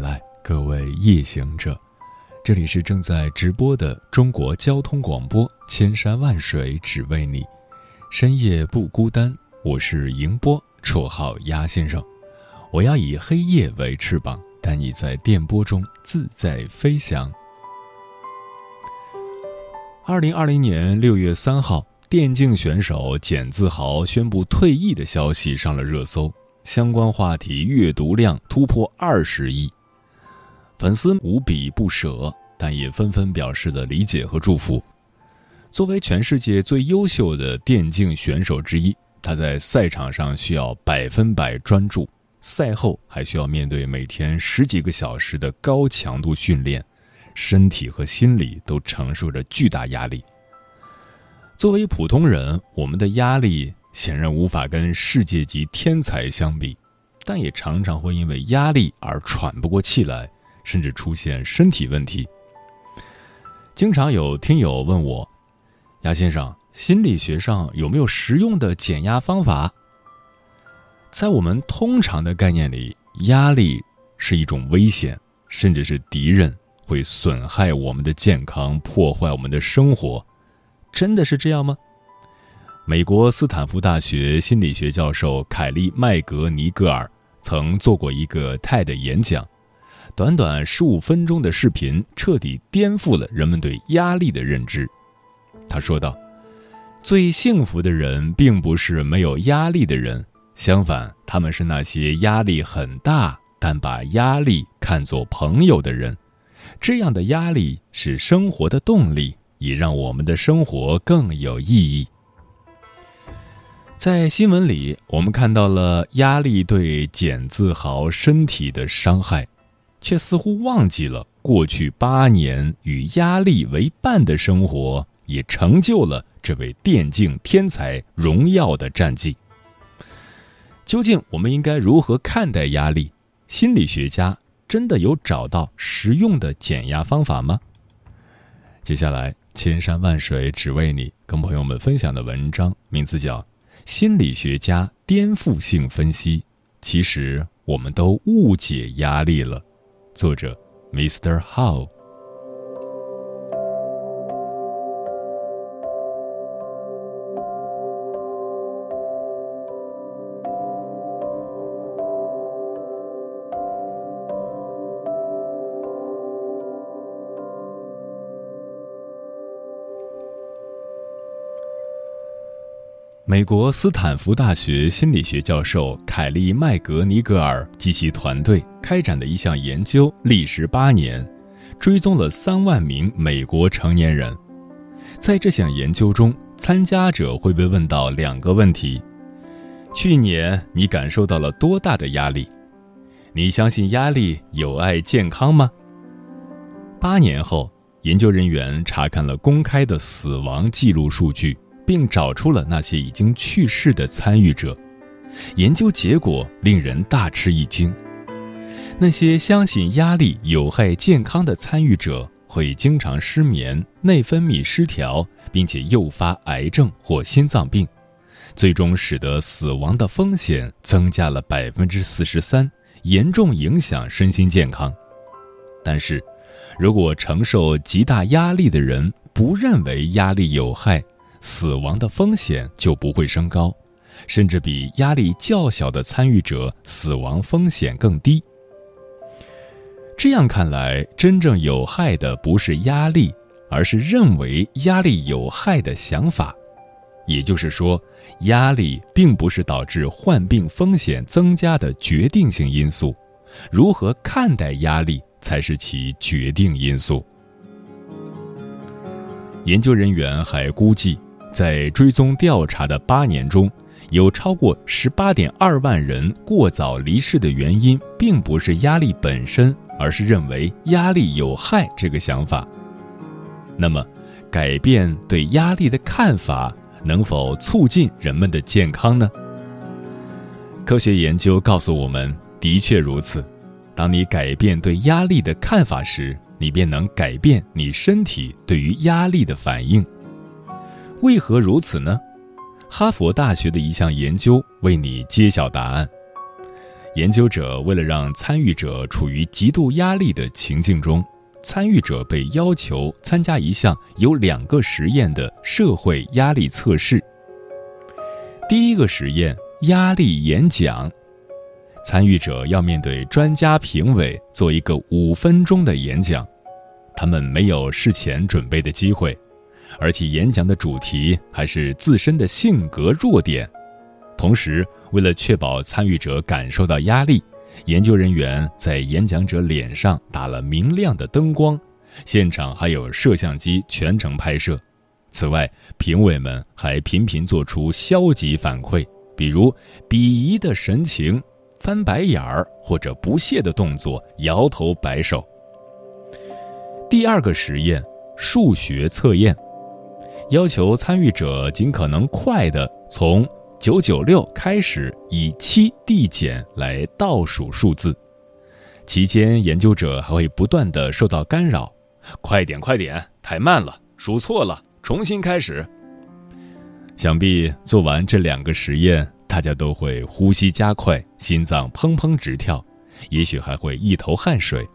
来，各位夜行者，这里是正在直播的中国交通广播，千山万水只为你，深夜不孤单。我是迎波，绰号鸭先生。我要以黑夜为翅膀，带你在电波中自在飞翔。二零二零年六月三号，电竞选手简自豪宣布退役的消息上了热搜。相关话题阅读量突破二十亿，粉丝无比不舍，但也纷纷表示了理解和祝福。作为全世界最优秀的电竞选手之一，他在赛场上需要百分百专注，赛后还需要面对每天十几个小时的高强度训练，身体和心理都承受着巨大压力。作为普通人，我们的压力。显然无法跟世界级天才相比，但也常常会因为压力而喘不过气来，甚至出现身体问题。经常有听友问我：“牙先生，心理学上有没有实用的减压方法？”在我们通常的概念里，压力是一种危险，甚至是敌人，会损害我们的健康，破坏我们的生活。真的是这样吗？美国斯坦福大学心理学教授凯利麦格尼格尔曾做过一个 TED 演讲，短短十五分钟的视频彻底颠覆了人们对压力的认知。他说道：“最幸福的人并不是没有压力的人，相反，他们是那些压力很大但把压力看作朋友的人。这样的压力是生活的动力，也让我们的生活更有意义。”在新闻里，我们看到了压力对简自豪身体的伤害，却似乎忘记了过去八年与压力为伴的生活也成就了这位电竞天才荣耀的战绩。究竟我们应该如何看待压力？心理学家真的有找到实用的减压方法吗？接下来，千山万水只为你，跟朋友们分享的文章名字叫。心理学家颠覆性分析，其实我们都误解压力了。作者：Mr. How。美国斯坦福大学心理学教授凯利麦格尼格尔及其团队开展的一项研究历时八年，追踪了三万名美国成年人。在这项研究中，参加者会被问到两个问题：去年你感受到了多大的压力？你相信压力有害健康吗？八年后，研究人员查看了公开的死亡记录数据。并找出了那些已经去世的参与者，研究结果令人大吃一惊。那些相信压力有害健康的参与者会经常失眠、内分泌失调，并且诱发癌症或心脏病，最终使得死亡的风险增加了百分之四十三，严重影响身心健康。但是，如果承受极大压力的人不认为压力有害，死亡的风险就不会升高，甚至比压力较小的参与者死亡风险更低。这样看来，真正有害的不是压力，而是认为压力有害的想法。也就是说，压力并不是导致患病风险增加的决定性因素，如何看待压力才是其决定因素。研究人员还估计。在追踪调查的八年中，有超过十八点二万人过早离世的原因，并不是压力本身，而是认为压力有害这个想法。那么，改变对压力的看法，能否促进人们的健康呢？科学研究告诉我们，的确如此。当你改变对压力的看法时，你便能改变你身体对于压力的反应。为何如此呢？哈佛大学的一项研究为你揭晓答案。研究者为了让参与者处于极度压力的情境中，参与者被要求参加一项有两个实验的社会压力测试。第一个实验，压力演讲，参与者要面对专家评委做一个五分钟的演讲，他们没有事前准备的机会。而且演讲的主题还是自身的性格弱点，同时为了确保参与者感受到压力，研究人员在演讲者脸上打了明亮的灯光，现场还有摄像机全程拍摄。此外，评委们还频频做出消极反馈，比如鄙夷的神情、翻白眼儿或者不屑的动作、摇头摆手。第二个实验，数学测验。要求参与者尽可能快地从九九六开始，以七递减来倒数数字。期间，研究者还会不断地受到干扰：“快点，快点，太慢了，数错了，重新开始。”想必做完这两个实验，大家都会呼吸加快，心脏砰砰直跳，也许还会一头汗水。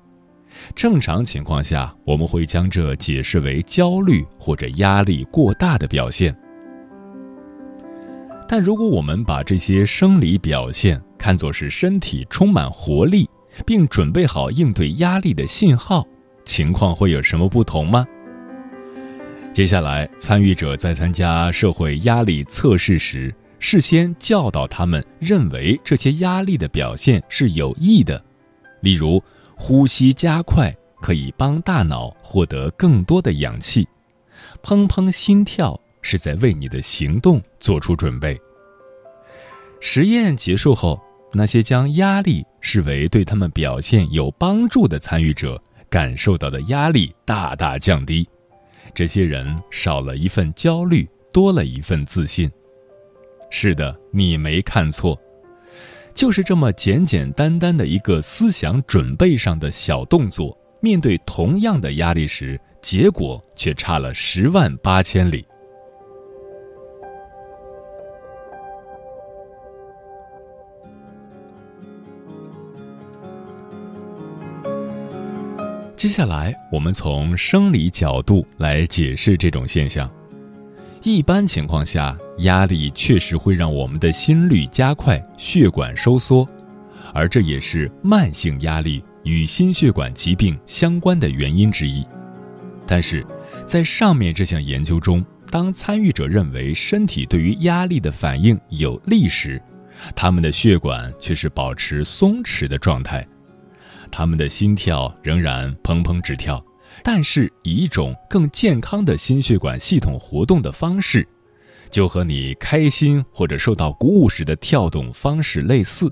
正常情况下，我们会将这解释为焦虑或者压力过大的表现。但如果我们把这些生理表现看作是身体充满活力，并准备好应对压力的信号，情况会有什么不同吗？接下来，参与者在参加社会压力测试时，事先教导他们认为这些压力的表现是有益的，例如。呼吸加快可以帮大脑获得更多的氧气，砰砰心跳是在为你的行动做出准备。实验结束后，那些将压力视为对他们表现有帮助的参与者，感受到的压力大大降低。这些人少了一份焦虑，多了一份自信。是的，你没看错。就是这么简简单单的一个思想准备上的小动作，面对同样的压力时，结果却差了十万八千里。接下来，我们从生理角度来解释这种现象。一般情况下，压力确实会让我们的心率加快、血管收缩，而这也是慢性压力与心血管疾病相关的原因之一。但是，在上面这项研究中，当参与者认为身体对于压力的反应有利时，他们的血管却是保持松弛的状态，他们的心跳仍然砰砰直跳。但是以一种更健康的心血管系统活动的方式，就和你开心或者受到鼓舞时的跳动方式类似。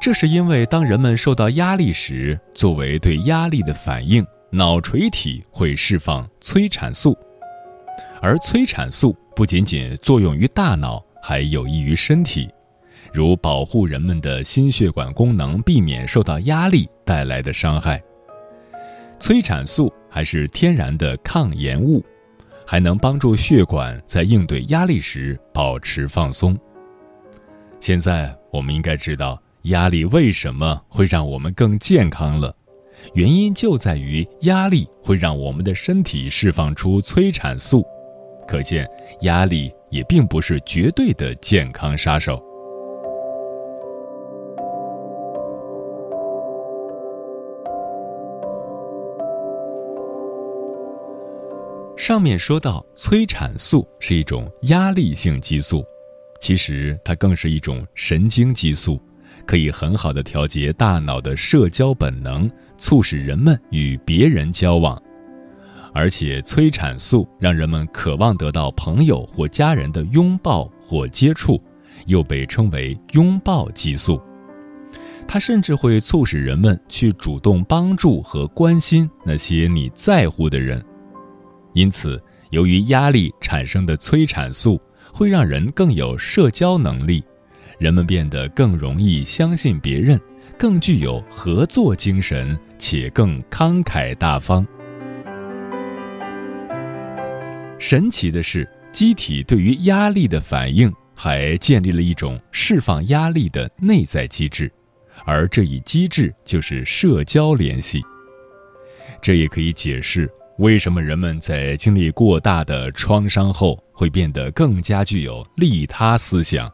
这是因为当人们受到压力时，作为对压力的反应，脑垂体会释放催产素，而催产素不仅仅作用于大脑，还有益于身体，如保护人们的心血管功能，避免受到压力带来的伤害。催产素还是天然的抗炎物，还能帮助血管在应对压力时保持放松。现在我们应该知道压力为什么会让我们更健康了，原因就在于压力会让我们的身体释放出催产素，可见压力也并不是绝对的健康杀手。上面说到，催产素是一种压力性激素，其实它更是一种神经激素，可以很好的调节大脑的社交本能，促使人们与别人交往。而且，催产素让人们渴望得到朋友或家人的拥抱或接触，又被称为拥抱激素。它甚至会促使人们去主动帮助和关心那些你在乎的人。因此，由于压力产生的催产素会让人更有社交能力，人们变得更容易相信别人，更具有合作精神，且更慷慨大方。神奇的是，机体对于压力的反应还建立了一种释放压力的内在机制，而这一机制就是社交联系。这也可以解释为什么人们在经历过大的创伤后会变得更加具有利他思想，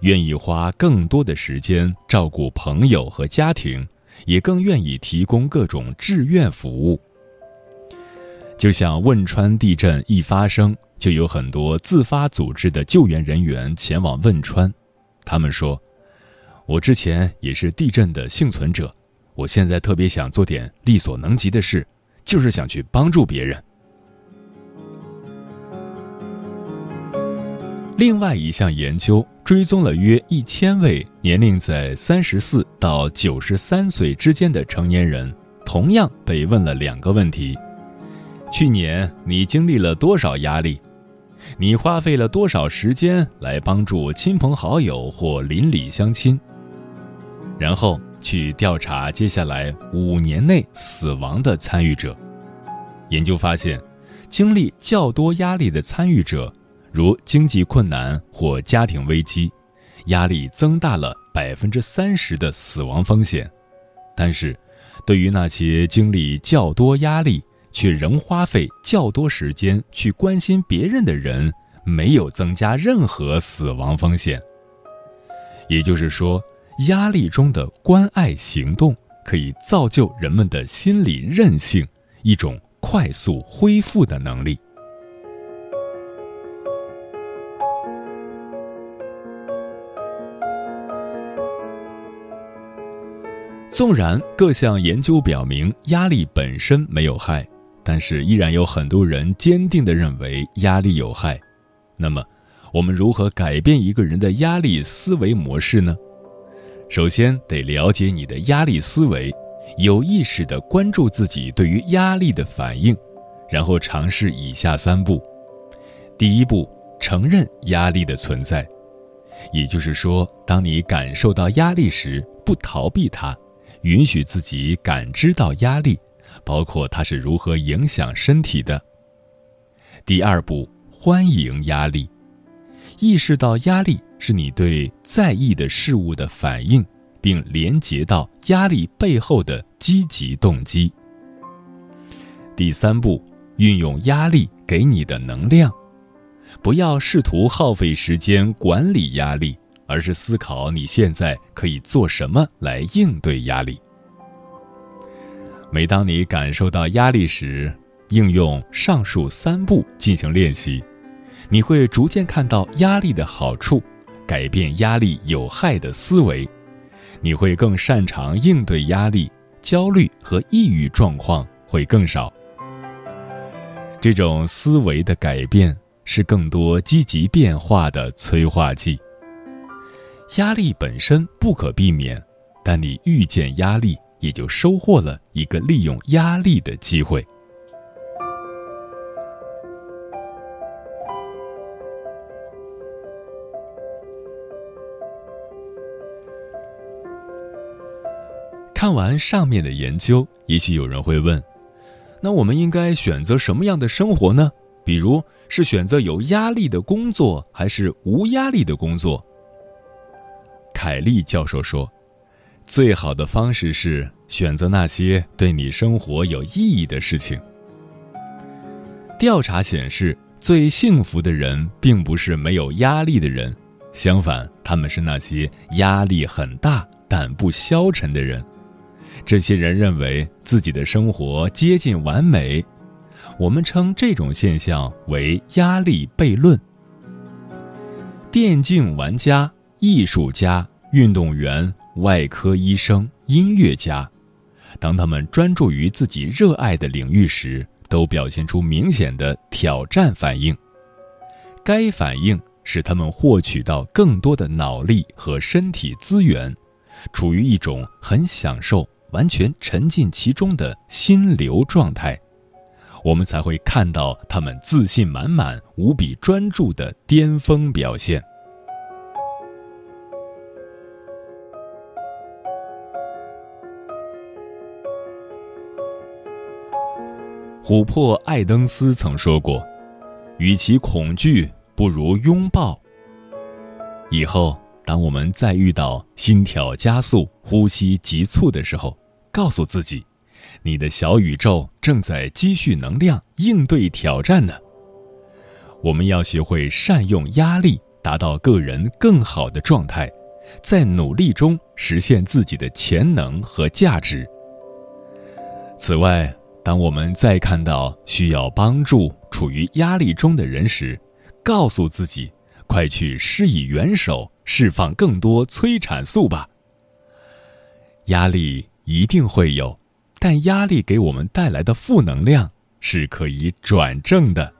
愿意花更多的时间照顾朋友和家庭，也更愿意提供各种志愿服务。就像汶川地震一发生，就有很多自发组织的救援人员前往汶川。他们说：“我之前也是地震的幸存者，我现在特别想做点力所能及的事，就是想去帮助别人。”另外一项研究追踪了约一千位年龄在三十四到九十三岁之间的成年人，同样被问了两个问题。去年你经历了多少压力？你花费了多少时间来帮助亲朋好友或邻里乡亲？然后去调查接下来五年内死亡的参与者。研究发现，经历较多压力的参与者，如经济困难或家庭危机，压力增大了百分之三十的死亡风险。但是，对于那些经历较多压力，却仍花费较多时间去关心别人的人，没有增加任何死亡风险。也就是说，压力中的关爱行动可以造就人们的心理韧性，一种快速恢复的能力。纵然各项研究表明压力本身没有害。但是，依然有很多人坚定地认为压力有害。那么，我们如何改变一个人的压力思维模式呢？首先，得了解你的压力思维，有意识地关注自己对于压力的反应，然后尝试以下三步：第一步，承认压力的存在，也就是说，当你感受到压力时，不逃避它，允许自己感知到压力。包括它是如何影响身体的。第二步，欢迎压力，意识到压力是你对在意的事物的反应，并连接到压力背后的积极动机。第三步，运用压力给你的能量，不要试图耗费时间管理压力，而是思考你现在可以做什么来应对压力。每当你感受到压力时，应用上述三步进行练习，你会逐渐看到压力的好处，改变压力有害的思维，你会更擅长应对压力，焦虑和抑郁状况会更少。这种思维的改变是更多积极变化的催化剂。压力本身不可避免，但你遇见压力。也就收获了一个利用压力的机会。看完上面的研究，也许有人会问：那我们应该选择什么样的生活呢？比如是选择有压力的工作，还是无压力的工作？凯利教授说。最好的方式是选择那些对你生活有意义的事情。调查显示，最幸福的人并不是没有压力的人，相反，他们是那些压力很大但不消沉的人。这些人认为自己的生活接近完美。我们称这种现象为压力悖论。电竞玩家、艺术家、运动员。外科医生、音乐家，当他们专注于自己热爱的领域时，都表现出明显的挑战反应。该反应使他们获取到更多的脑力和身体资源，处于一种很享受、完全沉浸其中的心流状态，我们才会看到他们自信满满、无比专注的巅峰表现。琥珀爱登斯曾说过：“与其恐惧，不如拥抱。”以后，当我们再遇到心跳加速、呼吸急促的时候，告诉自己，你的小宇宙正在积蓄能量，应对挑战呢。我们要学会善用压力，达到个人更好的状态，在努力中实现自己的潜能和价值。此外，当我们再看到需要帮助、处于压力中的人时，告诉自己：快去施以援手，释放更多催产素吧。压力一定会有，但压力给我们带来的负能量是可以转正的。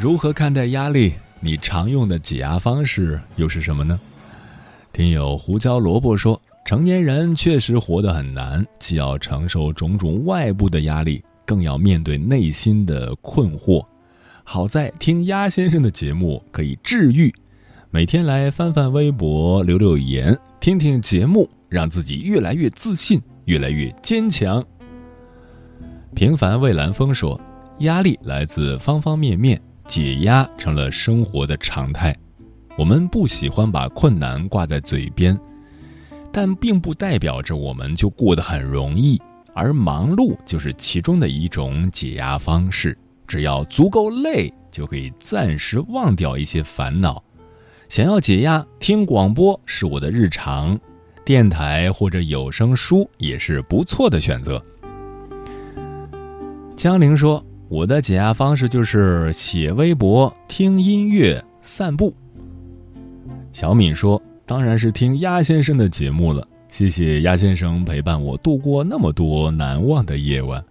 如何看待压力？你常用的解压方式又是什么呢？听友胡椒萝卜说，成年人确实活得很难，既要承受种种外部的压力，更要面对内心的困惑。好在听鸭先生的节目可以治愈，每天来翻翻微博，留留言，听听节目，让自己越来越自信，越来越坚强。平凡蔚蓝风说：“压力来自方方面面，解压成了生活的常态。我们不喜欢把困难挂在嘴边，但并不代表着我们就过得很容易。而忙碌就是其中的一种解压方式。只要足够累，就可以暂时忘掉一些烦恼。想要解压，听广播是我的日常，电台或者有声书也是不错的选择。”江玲说：“我的解压方式就是写微博、听音乐、散步。”小敏说：“当然是听鸭先生的节目了，谢谢鸭先生陪伴我度过那么多难忘的夜晚。”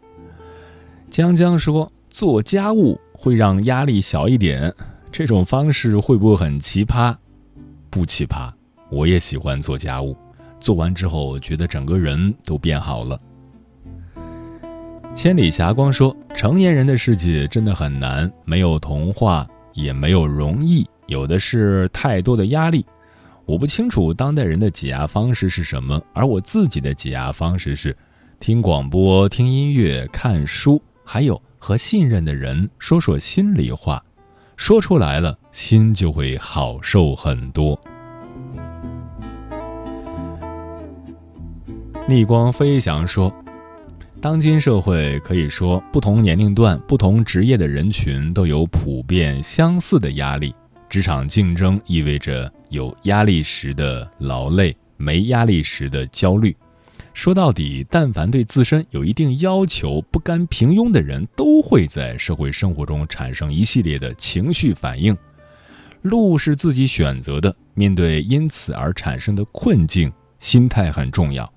江江说：“做家务会让压力小一点，这种方式会不会很奇葩？不奇葩，我也喜欢做家务，做完之后觉得整个人都变好了。”千里霞光说：“成年人的世界真的很难，没有童话，也没有容易，有的是太多的压力。我不清楚当代人的解压方式是什么，而我自己的解压方式是听广播、听音乐、看书，还有和信任的人说说心里话，说出来了，心就会好受很多。”逆光飞翔说。当今社会可以说，不同年龄段、不同职业的人群都有普遍相似的压力。职场竞争意味着有压力时的劳累，没压力时的焦虑。说到底，但凡对自身有一定要求、不甘平庸的人，都会在社会生活中产生一系列的情绪反应。路是自己选择的，面对因此而产生的困境，心态很重要。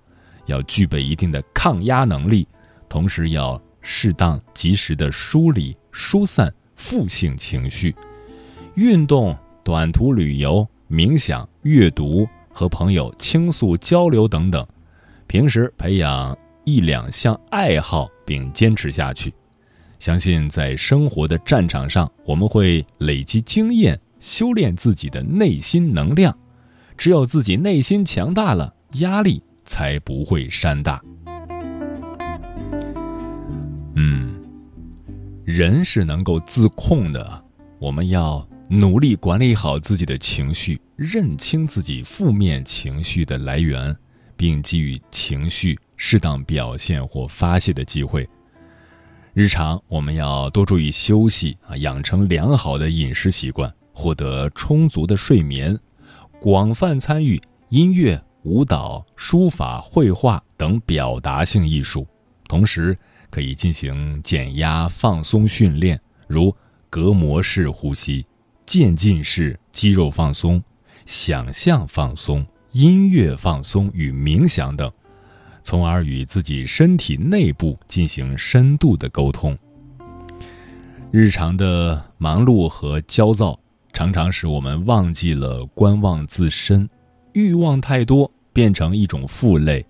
要具备一定的抗压能力，同时要适当及时的梳理、疏散负性情绪，运动、短途旅游、冥想、阅读、和朋友倾诉交流等等。平时培养一两项爱好并坚持下去，相信在生活的战场上，我们会累积经验，修炼自己的内心能量。只有自己内心强大了，压力。才不会山大。嗯，人是能够自控的，我们要努力管理好自己的情绪，认清自己负面情绪的来源，并给予情绪适当表现或发泄的机会。日常我们要多注意休息啊，养成良好的饮食习惯，获得充足的睡眠，广泛参与音乐。舞蹈、书法、绘画等表达性艺术，同时可以进行减压放松训练，如隔膜式呼吸、渐进式肌肉放松、想象放松、音乐放松与冥想等，从而与自己身体内部进行深度的沟通。日常的忙碌和焦躁，常常使我们忘记了观望自身。欲望太多，变成一种负累。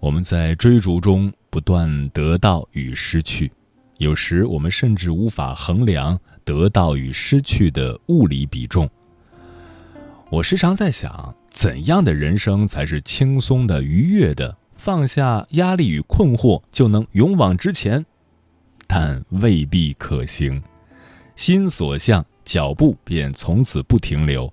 我们在追逐中不断得到与失去，有时我们甚至无法衡量得到与失去的物理比重。我时常在想，怎样的人生才是轻松的、愉悦的？放下压力与困惑，就能勇往直前？但未必可行。心所向，脚步便从此不停留。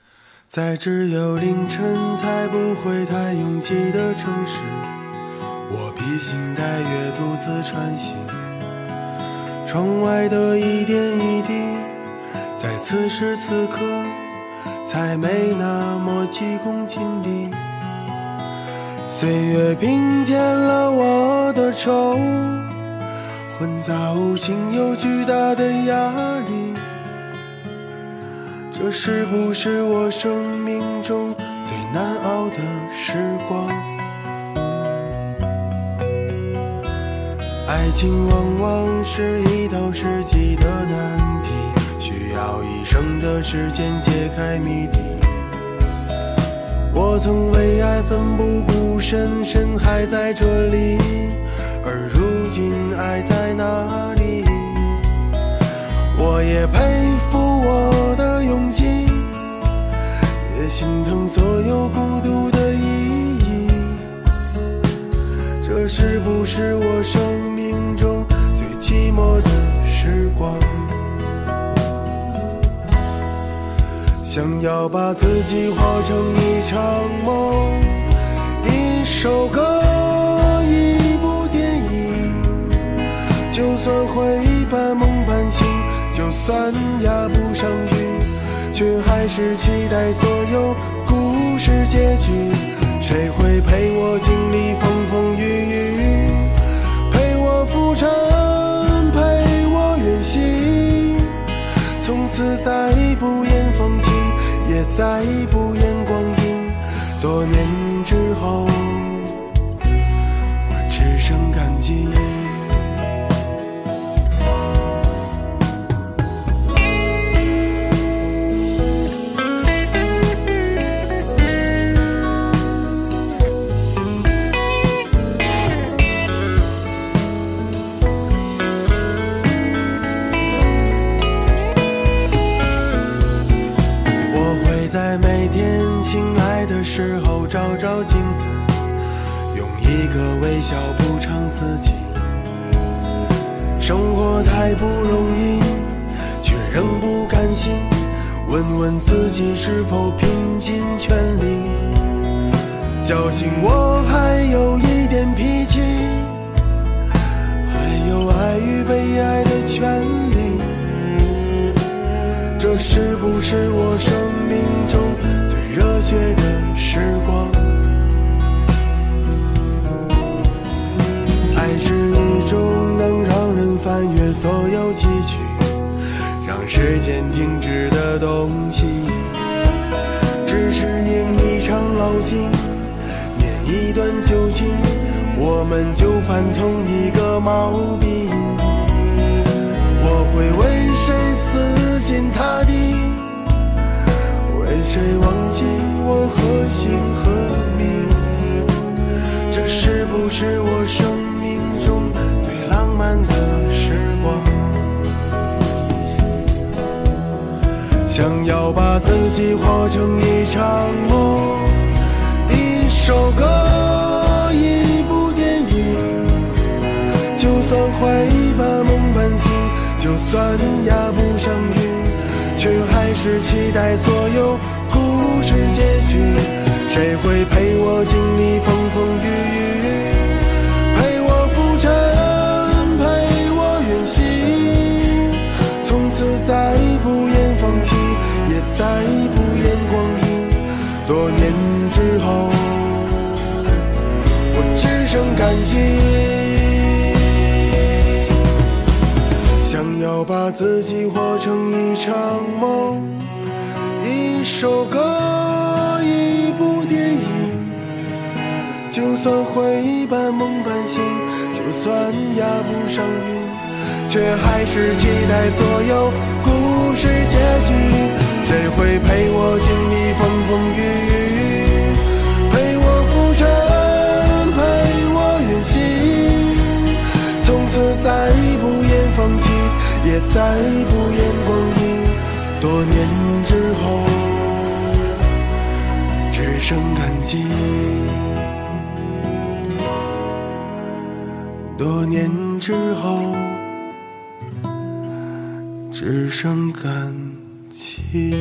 在只有凌晨才不会太拥挤的城市，我披星戴月独自穿行。窗外的一点一滴，在此时此刻才没那么急功近利。岁月平添了我的愁，混杂无形又巨大的压力。这是不是我生命中最难熬的时光？爱情往往是一道世纪的难题，需要一生的时间解开谜底。我曾为爱奋不顾身，身还在这里，而如今爱在哪里？我也佩服我。勇气，也心疼所有孤独的意义。这是不是我生命中最寂寞的时光？想要把自己活成一场梦，一首歌，一部电影。就算会半梦半醒，就算压不上，却还是期待所有故事结局。谁会陪我经历风风雨雨，陪我浮沉，陪我远行，从此再不言放弃。也再不言光阴，多年之后，生活太不容易，却仍不甘心。问问自己是否拼尽全力，侥幸我还有一点脾气，还有爱与被爱的权利。这是不是我生命中最热血的时间停止的东西。只是因一场老境，念一段旧情，我们就犯同一个毛病。我会为谁死心塌地？为谁忘记我何姓何名？这是不是我生想要把自己活成一场梦，一首歌，一部电影。就算会把梦半醒，就算压不上韵，却还是期待所有故事结局。谁会把自己活成一场梦，一首歌，一部电影。就算会半梦半醒，就算压不上韵，却还是期待所有故事结局。谁会陪我经历风风雨雨，陪我浮沉，陪我远行？从此再不言放弃，也再不言光阴。多年之后，只剩感激。多年之后，只剩感激。